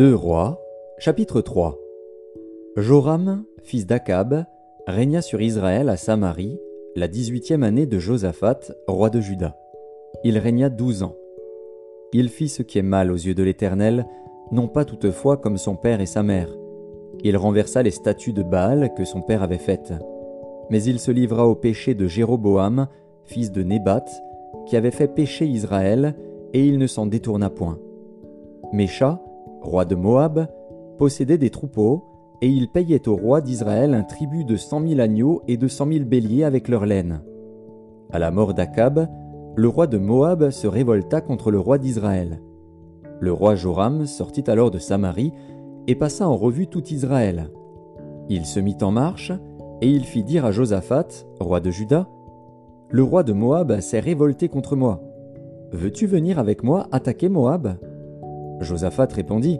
2 Rois, chapitre 3 Joram, fils d'Akab, régna sur Israël à Samarie, la dix-huitième année de Josaphat, roi de Juda. Il régna douze ans. Il fit ce qui est mal aux yeux de l'Éternel, non pas toutefois comme son père et sa mère. Il renversa les statues de Baal que son père avait faites. Mais il se livra au péché de Jéroboam, fils de Nébat, qui avait fait pécher Israël, et il ne s'en détourna point. Roi de Moab, possédait des troupeaux, et il payait au roi d'Israël un tribut de cent mille agneaux et de cent mille béliers avec leur laine. À la mort d'Akab, le roi de Moab se révolta contre le roi d'Israël. Le roi Joram sortit alors de Samarie et passa en revue tout Israël. Il se mit en marche, et il fit dire à Josaphat, roi de Juda, Le roi de Moab s'est révolté contre moi. Veux-tu venir avec moi attaquer Moab? Josaphat répondit,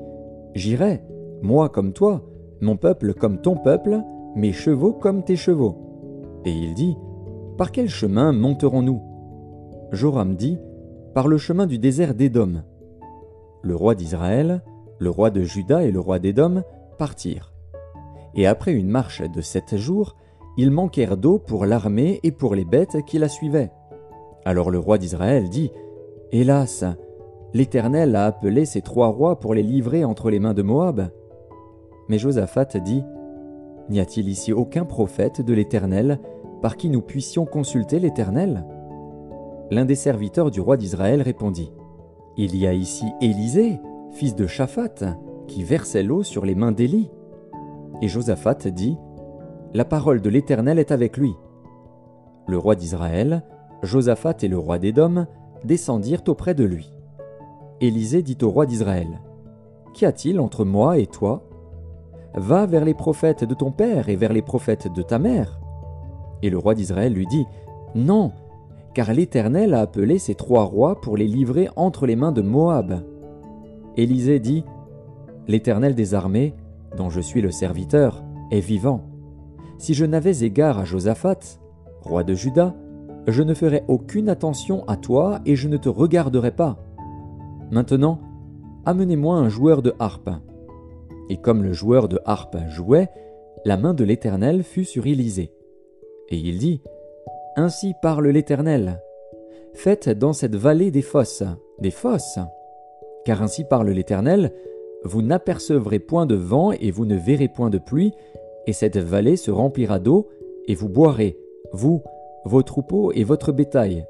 J'irai, moi comme toi, mon peuple comme ton peuple, mes chevaux comme tes chevaux. Et il dit, Par quel chemin monterons-nous? Joram dit, Par le chemin du désert d'Édom. Le roi d'Israël, le roi de Juda et le roi d'Édom partirent. Et après une marche de sept jours, ils manquèrent d'eau pour l'armée et pour les bêtes qui la suivaient. Alors le roi d'Israël dit, Hélas, l'Éternel a appelé ces trois rois pour les livrer entre les mains de Moab. Mais Josaphat dit, N'y a-t-il ici aucun prophète de l'Éternel par qui nous puissions consulter l'Éternel? L'un des serviteurs du roi d'Israël répondit, Il y a ici Élisée, fils de Shaphat, qui versait l'eau sur les mains d'Élie. Et Josaphat dit, La parole de l'Éternel est avec lui. Le roi d'Israël, Josaphat et le roi d'Édom descendirent auprès de lui. Élisée dit au roi d'Israël, Qu'y a-t-il entre moi et toi? Va vers les prophètes de ton père et vers les prophètes de ta mère. Et le roi d'Israël lui dit, Non, car l'Éternel a appelé ces trois rois pour les livrer entre les mains de Moab. Élisée dit, L'Éternel des armées, dont je suis le serviteur, est vivant. Si je n'avais égard à Josaphat, roi de Juda, je ne ferais aucune attention à toi et je ne te regarderai pas. Maintenant, amenez-moi un joueur de harpe. Et comme le joueur de harpe jouait, la main de l'Éternel fut sur Élisée. Et il dit, Ainsi parle l'Éternel. Faites dans cette vallée des fosses, des fosses. Car ainsi parle l'Éternel, vous n'apercevrez point de vent et vous ne verrez point de pluie, et cette vallée se remplira d'eau, et vous boirez, vous, vos troupeaux et votre bétail.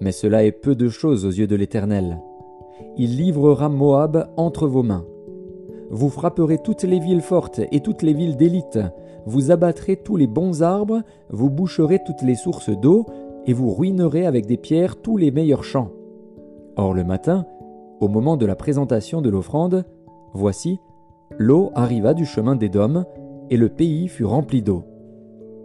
Mais cela est peu de choses aux yeux de l'Éternel. Il livrera Moab entre vos mains. Vous frapperez toutes les villes fortes et toutes les villes d'élite, vous abattrez tous les bons arbres, vous boucherez toutes les sources d'eau, et vous ruinerez avec des pierres tous les meilleurs champs. Or le matin, au moment de la présentation de l'offrande, voici, l'eau arriva du chemin d'Édom, et le pays fut rempli d'eau.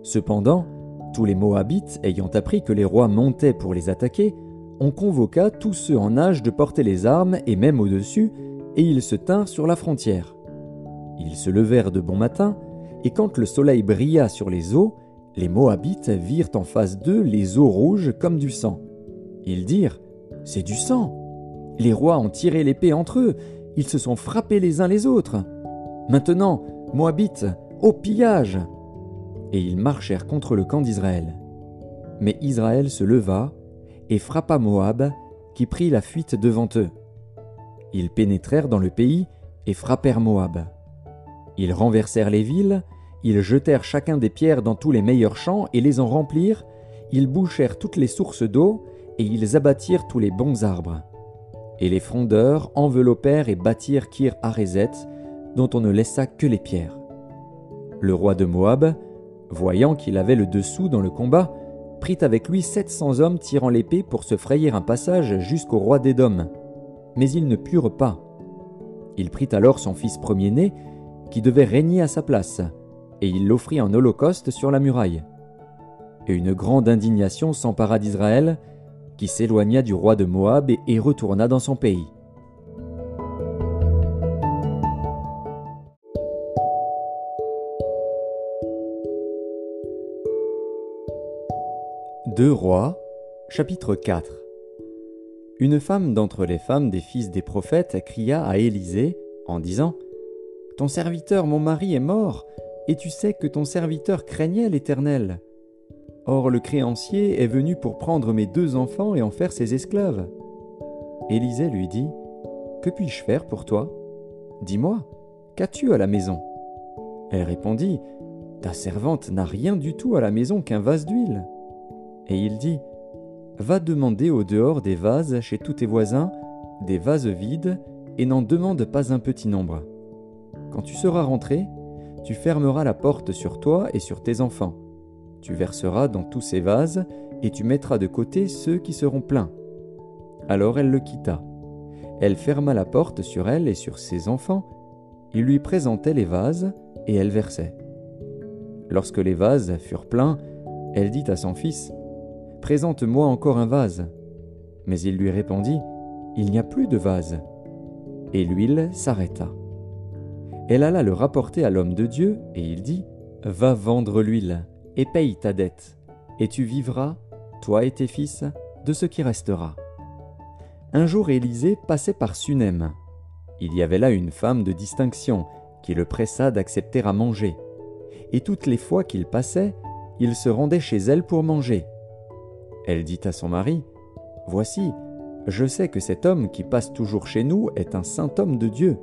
Cependant, tous les Moabites, ayant appris que les rois montaient pour les attaquer, on convoqua tous ceux en âge de porter les armes et même au-dessus, et ils se tinrent sur la frontière. Ils se levèrent de bon matin, et quand le soleil brilla sur les eaux, les Moabites virent en face d'eux les eaux rouges comme du sang. Ils dirent C'est du sang les rois ont tiré l'épée entre eux, ils se sont frappés les uns les autres. Maintenant, Moabites, au pillage Et ils marchèrent contre le camp d'Israël. Mais Israël se leva et frappa Moab, qui prit la fuite devant eux. Ils pénétrèrent dans le pays et frappèrent Moab. Ils renversèrent les villes, ils jetèrent chacun des pierres dans tous les meilleurs champs et les en remplirent, ils bouchèrent toutes les sources d'eau, et ils abattirent tous les bons arbres. Et les frondeurs enveloppèrent et bâtirent Kir Harézet, dont on ne laissa que les pierres. Le roi de Moab, voyant qu'il avait le dessous dans le combat, prit avec lui sept cents hommes tirant l'épée pour se frayer un passage jusqu'au roi d'Édom. Mais ils ne purent pas. Il prit alors son fils premier-né, qui devait régner à sa place, et il l'offrit en holocauste sur la muraille. Et une grande indignation s'empara d'Israël, qui s'éloigna du roi de Moab et retourna dans son pays. Deux rois, chapitre 4 Une femme d'entre les femmes des fils des prophètes cria à Élisée, en disant Ton serviteur, mon mari, est mort, et tu sais que ton serviteur craignait l'Éternel. Or le créancier est venu pour prendre mes deux enfants et en faire ses esclaves. Élisée lui dit Que puis-je faire pour toi? Dis-moi, qu'as-tu à la maison? Elle répondit Ta servante n'a rien du tout à la maison qu'un vase d'huile. Et il dit Va demander au dehors des vases chez tous tes voisins, des vases vides, et n'en demande pas un petit nombre. Quand tu seras rentré, tu fermeras la porte sur toi et sur tes enfants. Tu verseras dans tous ces vases, et tu mettras de côté ceux qui seront pleins. Alors elle le quitta. Elle ferma la porte sur elle et sur ses enfants. Il lui présentait les vases, et elle versait. Lorsque les vases furent pleins, elle dit à son fils, Présente-moi encore un vase. Mais il lui répondit, Il n'y a plus de vase. Et l'huile s'arrêta. Elle alla le rapporter à l'homme de Dieu, et il dit, Va vendre l'huile, et paye ta dette, et tu vivras, toi et tes fils, de ce qui restera. Un jour Élisée passait par Sunem. Il y avait là une femme de distinction, qui le pressa d'accepter à manger. Et toutes les fois qu'il passait, il se rendait chez elle pour manger. Elle dit à son mari, Voici, je sais que cet homme qui passe toujours chez nous est un saint homme de Dieu.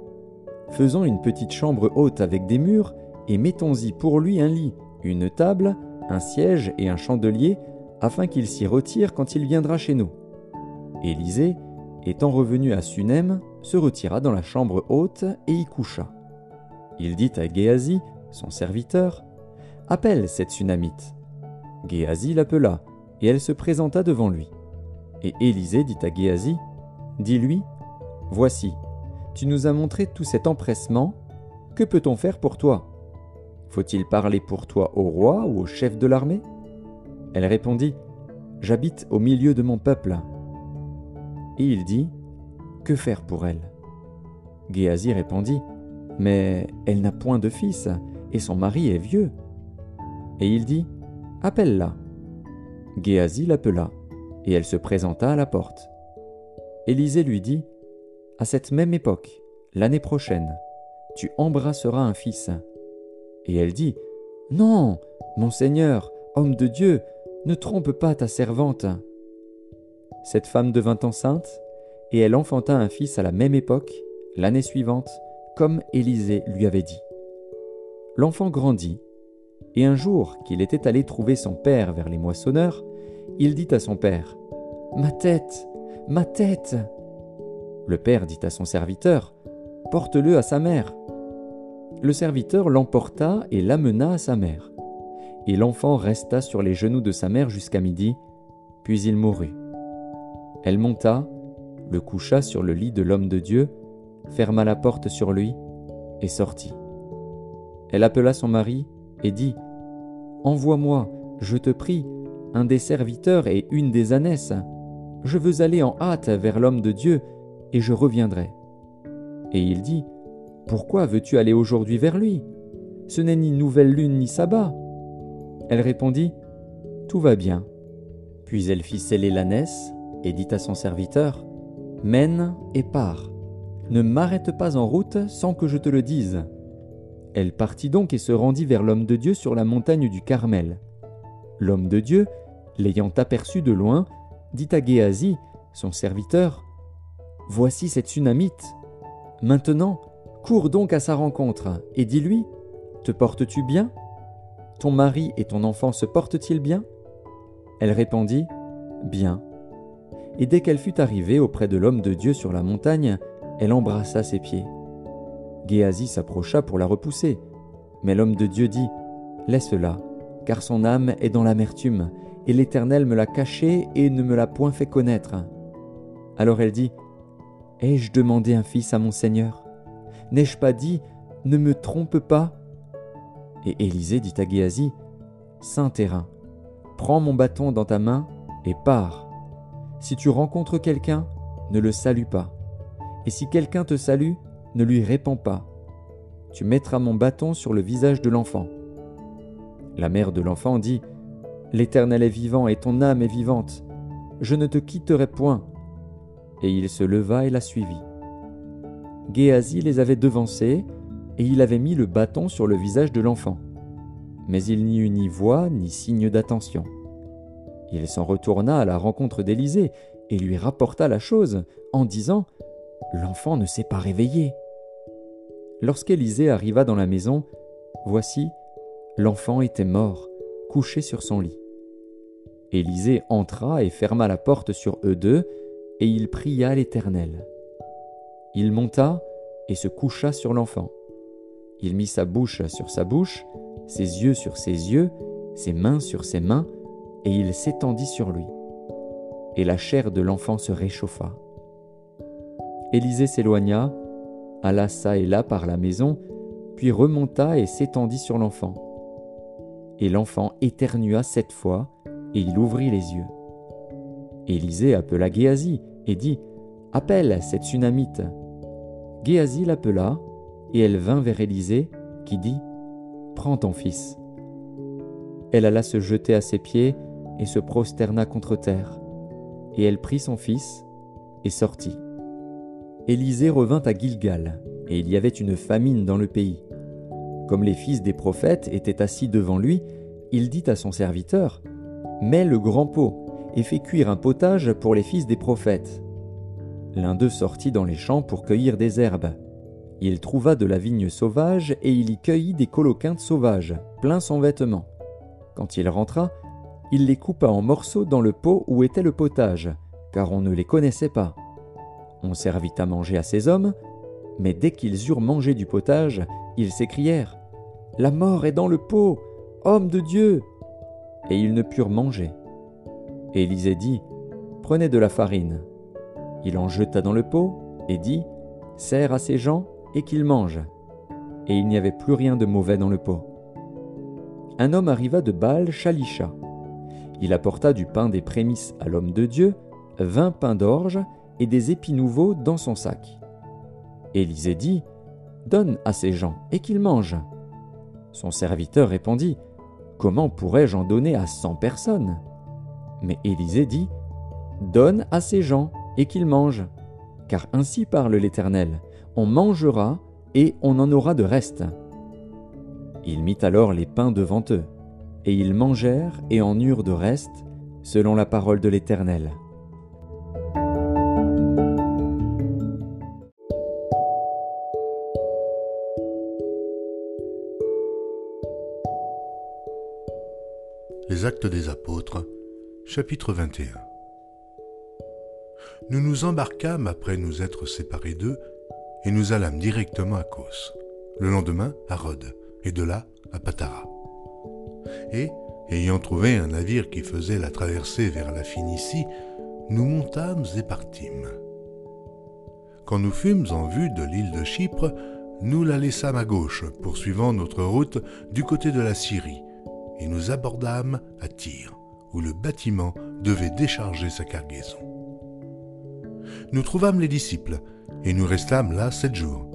Faisons une petite chambre haute avec des murs, et mettons-y pour lui un lit, une table, un siège et un chandelier, afin qu'il s'y retire quand il viendra chez nous. Élisée, étant revenu à Sunem, se retira dans la chambre haute et y coucha. Il dit à Géasi, son serviteur, Appelle cette Sunamite. Géasi l'appela, et elle se présenta devant lui. Et Élisée dit à Géasi, Dis-lui, Voici, tu nous as montré tout cet empressement, que peut-on faire pour toi? Faut-il parler pour toi au roi ou au chef de l'armée? Elle répondit, J'habite au milieu de mon peuple. Et il dit, Que faire pour elle? Géasi répondit, Mais elle n'a point de fils, et son mari est vieux. Et il dit, Appelle-la. Géasi l'appela, et elle se présenta à la porte. Élisée lui dit, À cette même époque, l'année prochaine, tu embrasseras un fils. Et elle dit, Non, mon Seigneur, homme de Dieu, ne trompe pas ta servante. Cette femme devint enceinte, et elle enfanta un fils à la même époque, l'année suivante, comme Élisée lui avait dit. L'enfant grandit, et un jour qu'il était allé trouver son père vers les moissonneurs, il dit à son père, Ma tête, ma tête. Le père dit à son serviteur, Porte-le à sa mère. Le serviteur l'emporta et l'amena à sa mère. Et l'enfant resta sur les genoux de sa mère jusqu'à midi, puis il mourut. Elle monta, le coucha sur le lit de l'homme de Dieu, ferma la porte sur lui, et sortit. Elle appela son mari et dit Envoie-moi, je te prie, un des serviteurs et une des ânesses. Je veux aller en hâte vers l'homme de Dieu, et je reviendrai. Et il dit Pourquoi veux-tu aller aujourd'hui vers lui? Ce n'est ni nouvelle lune ni sabbat. Elle répondit Tout va bien. Puis elle fit sceller l'ânesse et dit à son serviteur Mène et pars. Ne m'arrête pas en route sans que je te le dise. Elle partit donc et se rendit vers l'homme de Dieu sur la montagne du Carmel. L'homme de Dieu, l'ayant aperçu de loin, dit à Géasi, son serviteur, Voici cette Sunamite. Maintenant, cours donc à sa rencontre, et dis-lui, Te portes-tu bien? Ton mari et ton enfant se portent-ils bien? Elle répondit, Bien. Et dès qu'elle fut arrivée auprès de l'homme de Dieu sur la montagne, elle embrassa ses pieds. Géasi s'approcha pour la repousser. Mais l'homme de Dieu dit Laisse-la, car son âme est dans l'amertume, et l'Éternel me l'a cachée et ne me l'a point fait connaître. Alors elle dit Ai-je demandé un fils à mon Seigneur? N'ai-je pas dit Ne me trompe pas? Et Élisée dit à Géasi Saint terrain, prends mon bâton dans ta main et pars. Si tu rencontres quelqu'un, ne le salue pas. Et si quelqu'un te salue, ne lui réponds pas. Tu mettras mon bâton sur le visage de l'enfant. La mère de l'enfant dit, L'Éternel est vivant et ton âme est vivante. Je ne te quitterai point. Et il se leva et la suivit. Géasi les avait devancés, et il avait mis le bâton sur le visage de l'enfant. Mais il n'y eut ni voix ni signe d'attention. Il s'en retourna à la rencontre d'Élisée et lui rapporta la chose en disant L'enfant ne s'est pas réveillé. Lorsqu'Élisée arriva dans la maison, voici, l'enfant était mort, couché sur son lit. Élisée entra et ferma la porte sur eux deux, et il pria l'Éternel. Il monta et se coucha sur l'enfant. Il mit sa bouche sur sa bouche, ses yeux sur ses yeux, ses mains sur ses mains, et il s'étendit sur lui. Et la chair de l'enfant se réchauffa. Élisée s'éloigna, alla çà et là par la maison, puis remonta et s'étendit sur l'enfant. Et l'enfant éternua sept fois, et il ouvrit les yeux. Élisée appela Géasi et dit Appelle cette Sunamite. Géasi l'appela, et elle vint vers Élisée, qui dit Prends ton fils. Elle alla se jeter à ses pieds et se prosterna contre terre. Et elle prit son fils et sortit. Élisée revint à Gilgal, et il y avait une famine dans le pays. Comme les fils des prophètes étaient assis devant lui, il dit à son serviteur Mets le grand pot et fais cuire un potage pour les fils des prophètes. L'un d'eux sortit dans les champs pour cueillir des herbes. Il trouva de la vigne sauvage et il y cueillit des coloquintes sauvages, plein son vêtement. Quand il rentra, il les coupa en morceaux dans le pot où était le potage, car on ne les connaissait pas. On servit à manger à ces hommes, mais dès qu'ils eurent mangé du potage, ils s'écrièrent La mort est dans le pot, homme de Dieu Et ils ne purent manger. Élisée dit Prenez de la farine. Il en jeta dans le pot et dit Sers à ces gens et qu'ils mangent. Et il n'y avait plus rien de mauvais dans le pot. Un homme arriva de Baal Shalisha. Il apporta du pain des prémices à l'homme de Dieu, vingt pains d'orge et des épis nouveaux dans son sac. Élisée dit Donne à ces gens et qu'ils mangent. Son serviteur répondit Comment pourrais-je en donner à cent personnes? Mais Élisée dit Donne à ces gens et qu'ils mangent. Car ainsi parle l'Éternel On mangera et on en aura de reste. Il mit alors les pains devant eux, et ils mangèrent et en eurent de reste, selon la parole de l'Éternel. Actes des Apôtres, chapitre 21 Nous nous embarquâmes après nous être séparés d'eux, et nous allâmes directement à Kos, le lendemain à Rhodes, et de là à Patara. Et, ayant trouvé un navire qui faisait la traversée vers la Phénicie, nous montâmes et partîmes. Quand nous fûmes en vue de l'île de Chypre, nous la laissâmes à gauche, poursuivant notre route du côté de la Syrie, nous abordâmes à Tyr, où le bâtiment devait décharger sa cargaison. Nous trouvâmes les disciples, et nous restâmes là sept jours.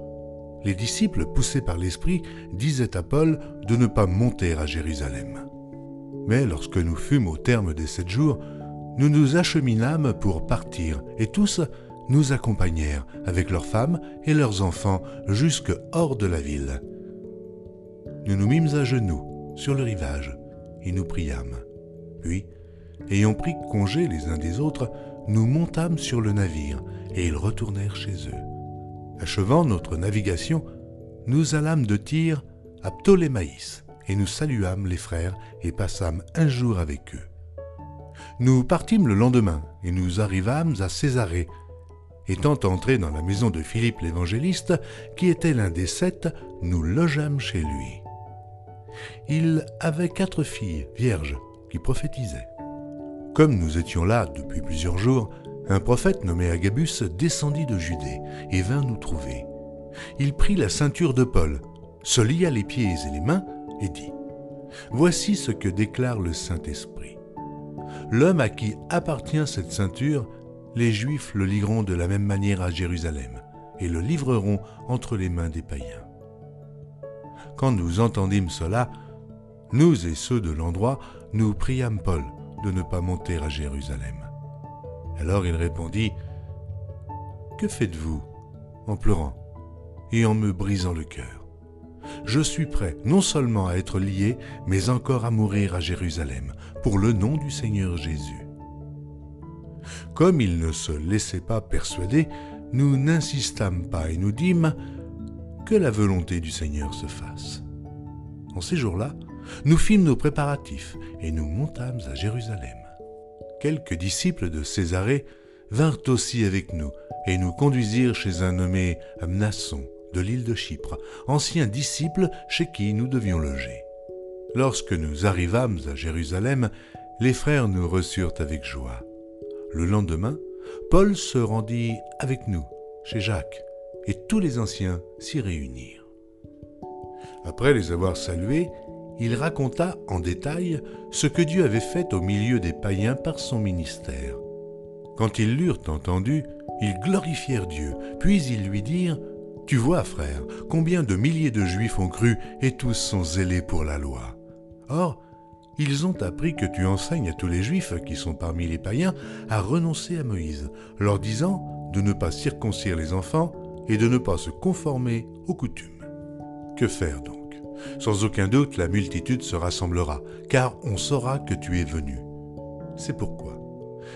Les disciples, poussés par l'Esprit, disaient à Paul de ne pas monter à Jérusalem. Mais lorsque nous fûmes au terme des sept jours, nous nous acheminâmes pour partir, et tous nous accompagnèrent avec leurs femmes et leurs enfants jusque hors de la ville. Nous nous mîmes à genoux sur le rivage, et nous priâmes. Puis, ayant pris congé les uns des autres, nous montâmes sur le navire, et ils retournèrent chez eux. Achevant notre navigation, nous allâmes de Tyr à Ptolémaïs, et nous saluâmes les frères, et passâmes un jour avec eux. Nous partîmes le lendemain, et nous arrivâmes à Césarée. Étant entrés dans la maison de Philippe l'évangéliste, qui était l'un des sept, nous logeâmes chez lui il avait quatre filles vierges qui prophétisaient. Comme nous étions là depuis plusieurs jours, un prophète nommé Agabus descendit de Judée et vint nous trouver. Il prit la ceinture de Paul, se lia les pieds et les mains et dit Voici ce que déclare le Saint-Esprit. L'homme à qui appartient cette ceinture, les Juifs le lieront de la même manière à Jérusalem et le livreront entre les mains des païens. Quand nous entendîmes cela, nous et ceux de l'endroit, nous priâmes Paul de ne pas monter à Jérusalem. Alors il répondit, Que faites-vous en pleurant et en me brisant le cœur? Je suis prêt non seulement à être lié, mais encore à mourir à Jérusalem, pour le nom du Seigneur Jésus. Comme il ne se laissait pas persuader, nous n'insistâmes pas et nous dîmes que la volonté du Seigneur se fasse. En ces jours-là, nous fîmes nos préparatifs et nous montâmes à Jérusalem. Quelques disciples de Césarée vinrent aussi avec nous et nous conduisirent chez un nommé Amnasson de l'île de Chypre, ancien disciple chez qui nous devions loger. Lorsque nous arrivâmes à Jérusalem, les frères nous reçurent avec joie. Le lendemain, Paul se rendit avec nous chez Jacques, et tous les anciens s'y réunirent. Après les avoir salués, il raconta en détail ce que Dieu avait fait au milieu des païens par son ministère. Quand ils l'eurent entendu, ils glorifièrent Dieu, puis ils lui dirent Tu vois, frère, combien de milliers de Juifs ont cru et tous sont zélés pour la loi. Or, ils ont appris que tu enseignes à tous les Juifs qui sont parmi les païens à renoncer à Moïse, leur disant de ne pas circoncire les enfants et de ne pas se conformer aux coutumes. Que faire donc? Sans aucun doute, la multitude se rassemblera, car on saura que tu es venu. C'est pourquoi,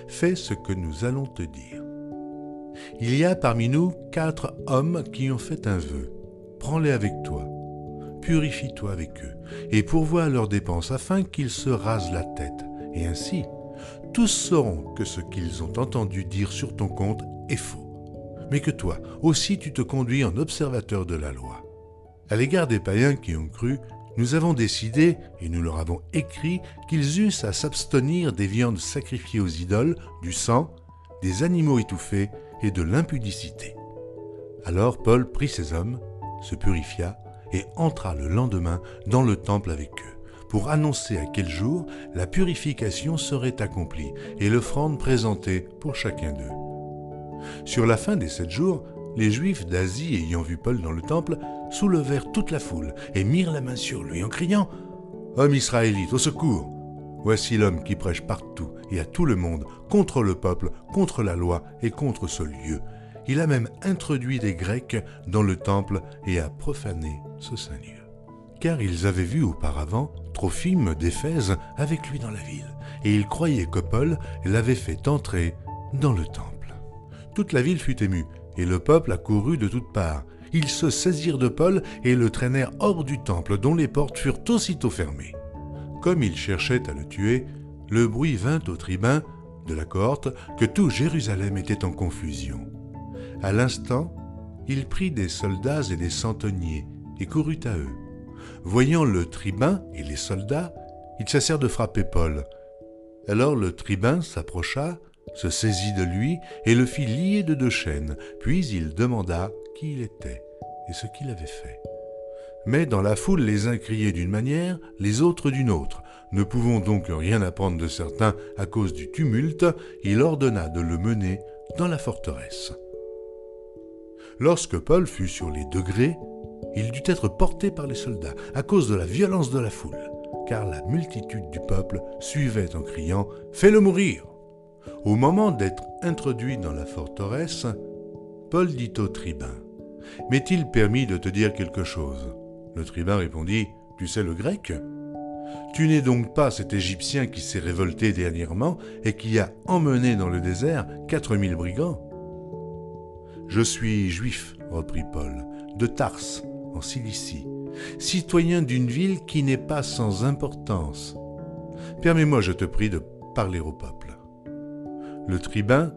fais ce que nous allons te dire. Il y a parmi nous quatre hommes qui ont fait un vœu. Prends-les avec toi. Purifie-toi avec eux, et pourvois leurs dépenses afin qu'ils se rasent la tête. Et ainsi, tous sauront que ce qu'ils ont entendu dire sur ton compte est faux mais que toi aussi tu te conduis en observateur de la loi. À l'égard des païens qui ont cru, nous avons décidé, et nous leur avons écrit, qu'ils eussent à s'abstenir des viandes sacrifiées aux idoles, du sang, des animaux étouffés et de l'impudicité. Alors Paul prit ses hommes, se purifia, et entra le lendemain dans le temple avec eux, pour annoncer à quel jour la purification serait accomplie et l'offrande présentée pour chacun d'eux. Sur la fin des sept jours, les Juifs d'Asie ayant vu Paul dans le temple soulevèrent toute la foule et mirent la main sur lui en criant Homme israélite, au secours Voici l'homme qui prêche partout et à tout le monde contre le peuple, contre la loi et contre ce lieu. Il a même introduit des Grecs dans le temple et a profané ce saint lieu. Car ils avaient vu auparavant Trophime d'Éphèse avec lui dans la ville, et ils croyaient que Paul l'avait fait entrer dans le temple. Toute la ville fut émue, et le peuple accourut de toutes parts. Ils se saisirent de Paul et le traînèrent hors du temple, dont les portes furent aussitôt fermées. Comme ils cherchaient à le tuer, le bruit vint au tribun de la cohorte que tout Jérusalem était en confusion. À l'instant, il prit des soldats et des centeniers et courut à eux. Voyant le tribun et les soldats, ils cessèrent de frapper Paul. Alors le tribun s'approcha, se saisit de lui et le fit lier de deux chaînes, puis il demanda qui il était et ce qu'il avait fait. Mais dans la foule les uns criaient d'une manière, les autres d'une autre. Ne pouvant donc rien apprendre de certains à cause du tumulte, il ordonna de le mener dans la forteresse. Lorsque Paul fut sur les degrés, il dut être porté par les soldats à cause de la violence de la foule, car la multitude du peuple suivait en criant ⁇ Fais-le mourir !⁇ au moment d'être introduit dans la forteresse, Paul dit au tribun M'est-il permis de te dire quelque chose? Le tribun répondit Tu sais le grec Tu n'es donc pas cet Égyptien qui s'est révolté dernièrement et qui a emmené dans le désert quatre mille brigands Je suis juif, reprit Paul, de Tars, en Cilicie, citoyen d'une ville qui n'est pas sans importance. Permets-moi, je te prie, de parler au peuple. Le tribun,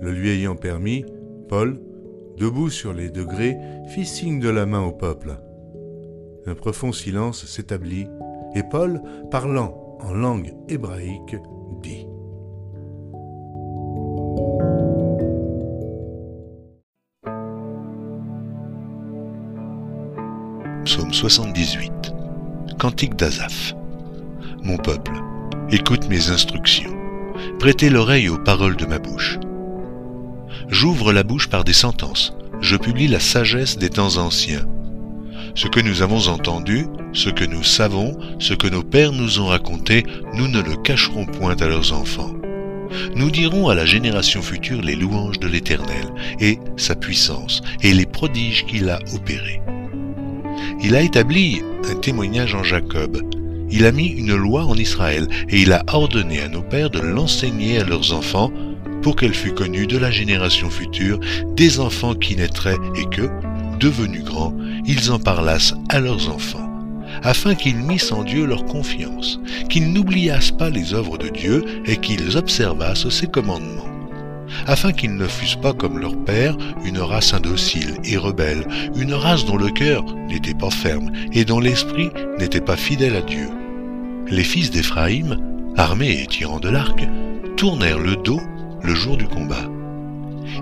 le lui ayant permis, Paul, debout sur les degrés, fit signe de la main au peuple. Un profond silence s'établit, et Paul, parlant en langue hébraïque, dit. Psaume 78 Cantique d'Azaph. Mon peuple, écoute mes instructions prêtez l'oreille aux paroles de ma bouche. J'ouvre la bouche par des sentences, je publie la sagesse des temps anciens. Ce que nous avons entendu, ce que nous savons, ce que nos pères nous ont raconté, nous ne le cacherons point à leurs enfants. nous dirons à la génération future les louanges de l'Éternel et sa puissance et les prodiges qu'il a opérés. Il a établi un témoignage en Jacob, il a mis une loi en Israël et il a ordonné à nos pères de l'enseigner à leurs enfants pour qu'elle fût connue de la génération future des enfants qui naîtraient et que, devenus grands, ils en parlassent à leurs enfants afin qu'ils missent en Dieu leur confiance, qu'ils n'oubliassent pas les œuvres de Dieu et qu'ils observassent ses commandements, afin qu'ils ne fussent pas comme leur père, une race indocile et rebelle, une race dont le cœur n'était pas ferme et dont l'esprit n'était pas fidèle à Dieu. Les fils d'Éphraïm, armés et tirant de l'arc, tournèrent le dos le jour du combat.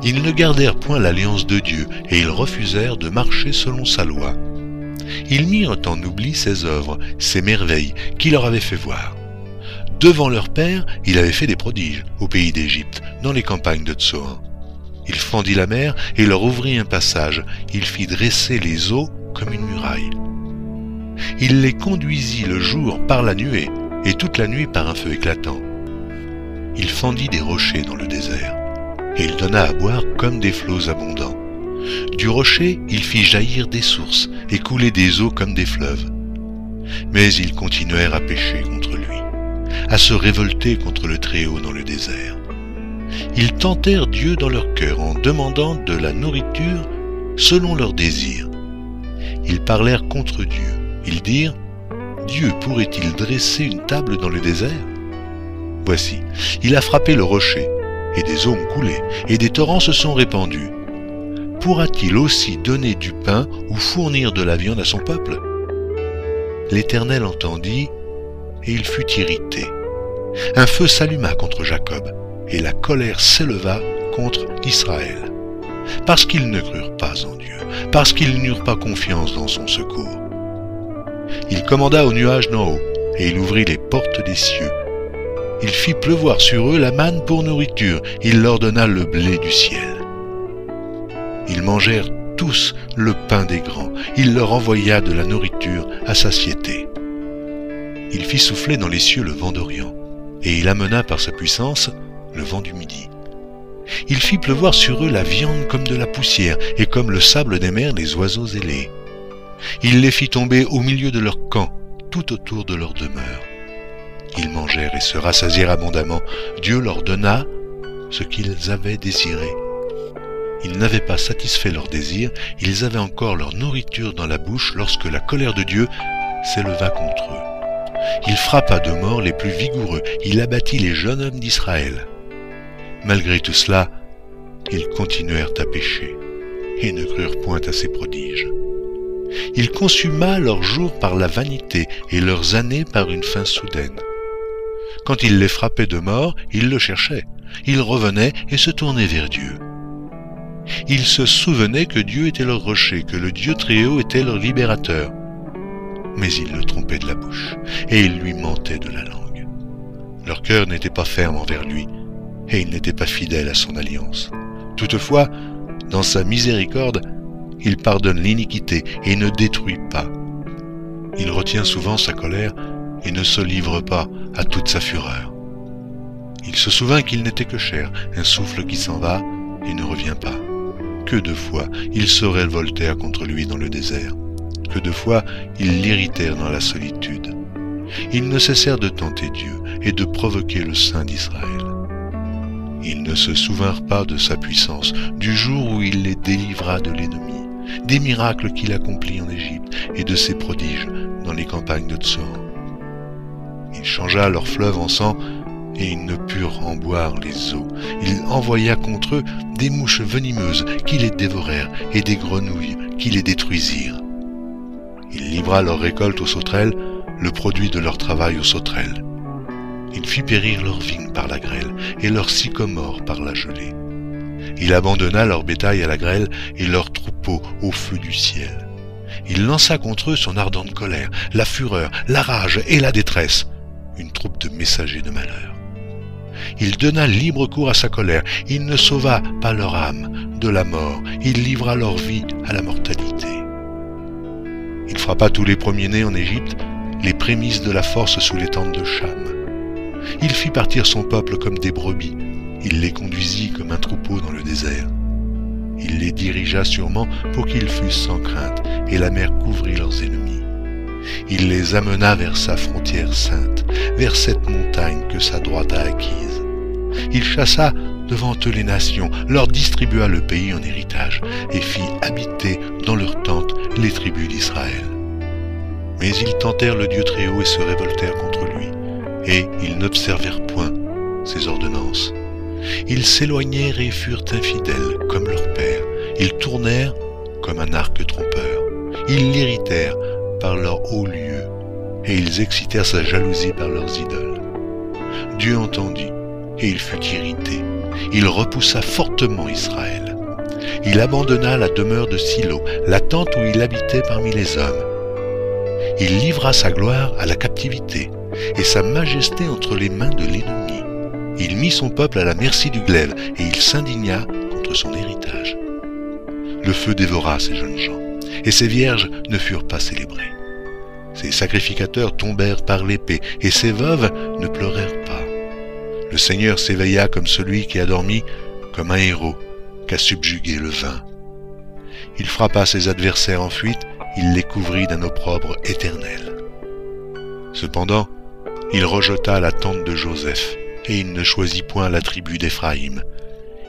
Ils ne gardèrent point l'alliance de Dieu et ils refusèrent de marcher selon sa loi ils mirent en oubli ses œuvres, ses merveilles qu'il leur avait fait voir. Devant leur père, il avait fait des prodiges au pays d'Égypte, dans les campagnes de Tsoan. Il fendit la mer et leur ouvrit un passage. Il fit dresser les eaux comme une muraille. Il les conduisit le jour par la nuée et toute la nuit par un feu éclatant. Il fendit des rochers dans le désert et il donna à boire comme des flots abondants. Du rocher, il fit jaillir des sources et couler des eaux comme des fleuves. Mais ils continuèrent à pécher contre lui, à se révolter contre le Très-Haut dans le désert. Ils tentèrent Dieu dans leur cœur en demandant de la nourriture selon leurs désirs. Ils parlèrent contre Dieu. Ils dirent, Dieu pourrait-il dresser une table dans le désert? Voici, il a frappé le rocher, et des eaux ont coulé, et des torrents se sont répandus pourra-t-il aussi donner du pain ou fournir de la viande à son peuple? L'Éternel entendit, et il fut irrité. Un feu s'alluma contre Jacob, et la colère s'éleva contre Israël, parce qu'ils ne crurent pas en Dieu, parce qu'ils n'eurent pas confiance dans son secours. Il commanda aux nuages d'en haut, et il ouvrit les portes des cieux. Il fit pleuvoir sur eux la manne pour nourriture, il leur donna le blé du ciel. Ils mangèrent tous le pain des grands. Il leur envoya de la nourriture à satiété. Il fit souffler dans les cieux le vent d'Orient, et il amena par sa puissance le vent du Midi. Il fit pleuvoir sur eux la viande comme de la poussière, et comme le sable des mers les oiseaux ailés. Il les fit tomber au milieu de leur camp, tout autour de leur demeure. Ils mangèrent et se rassasièrent abondamment. Dieu leur donna ce qu'ils avaient désiré. Ils n'avaient pas satisfait leurs désirs, ils avaient encore leur nourriture dans la bouche lorsque la colère de Dieu s'éleva contre eux. Il frappa de mort les plus vigoureux, il abattit les jeunes hommes d'Israël. Malgré tout cela, ils continuèrent à pécher et ne crurent point à ses prodiges. Il consuma leurs jours par la vanité et leurs années par une fin soudaine. Quand il les frappait de mort, ils le cherchaient. Ils revenaient et se tournaient vers Dieu. Ils se souvenaient que Dieu était leur rocher, que le Dieu très haut était leur libérateur. Mais ils le trompaient de la bouche, et ils lui mentaient de la langue. Leur cœur n'était pas ferme envers lui, et ils n'étaient pas fidèles à son alliance. Toutefois, dans sa miséricorde, il pardonne l'iniquité et ne détruit pas. Il retient souvent sa colère et ne se livre pas à toute sa fureur. Il se souvint qu'il n'était que chair, un souffle qui s'en va et ne revient pas que de fois ils se révoltèrent contre lui dans le désert, que de fois ils l'irritèrent dans la solitude. Ils ne cessèrent de tenter Dieu et de provoquer le Saint d'Israël. Ils ne se souvinrent pas de sa puissance, du jour où il les délivra de l'ennemi, des miracles qu'il accomplit en Égypte et de ses prodiges dans les campagnes de Tsoan. Il changea leur fleuve en sang et ils ne purent en boire les eaux. Il envoya contre eux des mouches venimeuses qui les dévorèrent et des grenouilles qui les détruisirent. Il livra leur récolte aux sauterelles, le produit de leur travail aux sauterelles. Il fit périr leurs vignes par la grêle et leurs sycomores par la gelée. Il abandonna leur bétail à la grêle et leurs troupeaux au feu du ciel. Il lança contre eux son ardente colère, la fureur, la rage et la détresse, une troupe de messagers de malheur. Il donna libre cours à sa colère. Il ne sauva pas leur âme de la mort. Il livra leur vie à la mortalité. Il frappa tous les premiers-nés en Égypte, les prémices de la force sous les tentes de Cham. Il fit partir son peuple comme des brebis. Il les conduisit comme un troupeau dans le désert. Il les dirigea sûrement pour qu'ils fussent sans crainte, et la mer couvrit leurs ennemis. Il les amena vers sa frontière sainte, vers cette montagne que sa droite a acquise. Il chassa devant eux les nations, leur distribua le pays en héritage, et fit habiter dans leurs tentes les tribus d'Israël. Mais ils tentèrent le Dieu Très-Haut et se révoltèrent contre lui, et ils n'observèrent point ses ordonnances. Ils s'éloignèrent et furent infidèles comme leur père. Ils tournèrent comme un arc trompeur. Ils l'irritèrent par leur haut lieu, et ils excitèrent sa jalousie par leurs idoles. Dieu entendit, et il fut irrité. Il repoussa fortement Israël. Il abandonna la demeure de Silo, la tente où il habitait parmi les hommes. Il livra sa gloire à la captivité et sa majesté entre les mains de l'ennemi. Il mit son peuple à la merci du glaive et il s'indigna contre son héritage. Le feu dévora ces jeunes gens et ces vierges ne furent pas célébrées. Ces sacrificateurs tombèrent par l'épée et ces veuves ne pleurèrent pas. Le Seigneur s'éveilla comme celui qui a dormi, comme un héros qu'a subjugué le vin. Il frappa ses adversaires en fuite, il les couvrit d'un opprobre éternel. Cependant, il rejeta la tente de Joseph, et il ne choisit point la tribu d'Éphraïm.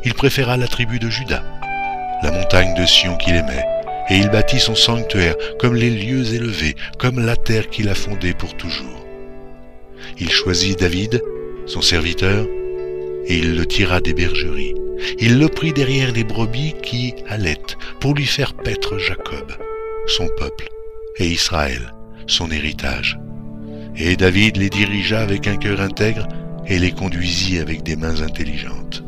Il préféra la tribu de Juda, la montagne de Sion qu'il aimait, et il bâtit son sanctuaire comme les lieux élevés, comme la terre qu'il a fondée pour toujours. Il choisit David, son serviteur, et il le tira des bergeries. Il le prit derrière les brebis qui allaient pour lui faire paître Jacob, son peuple, et Israël, son héritage. Et David les dirigea avec un cœur intègre et les conduisit avec des mains intelligentes.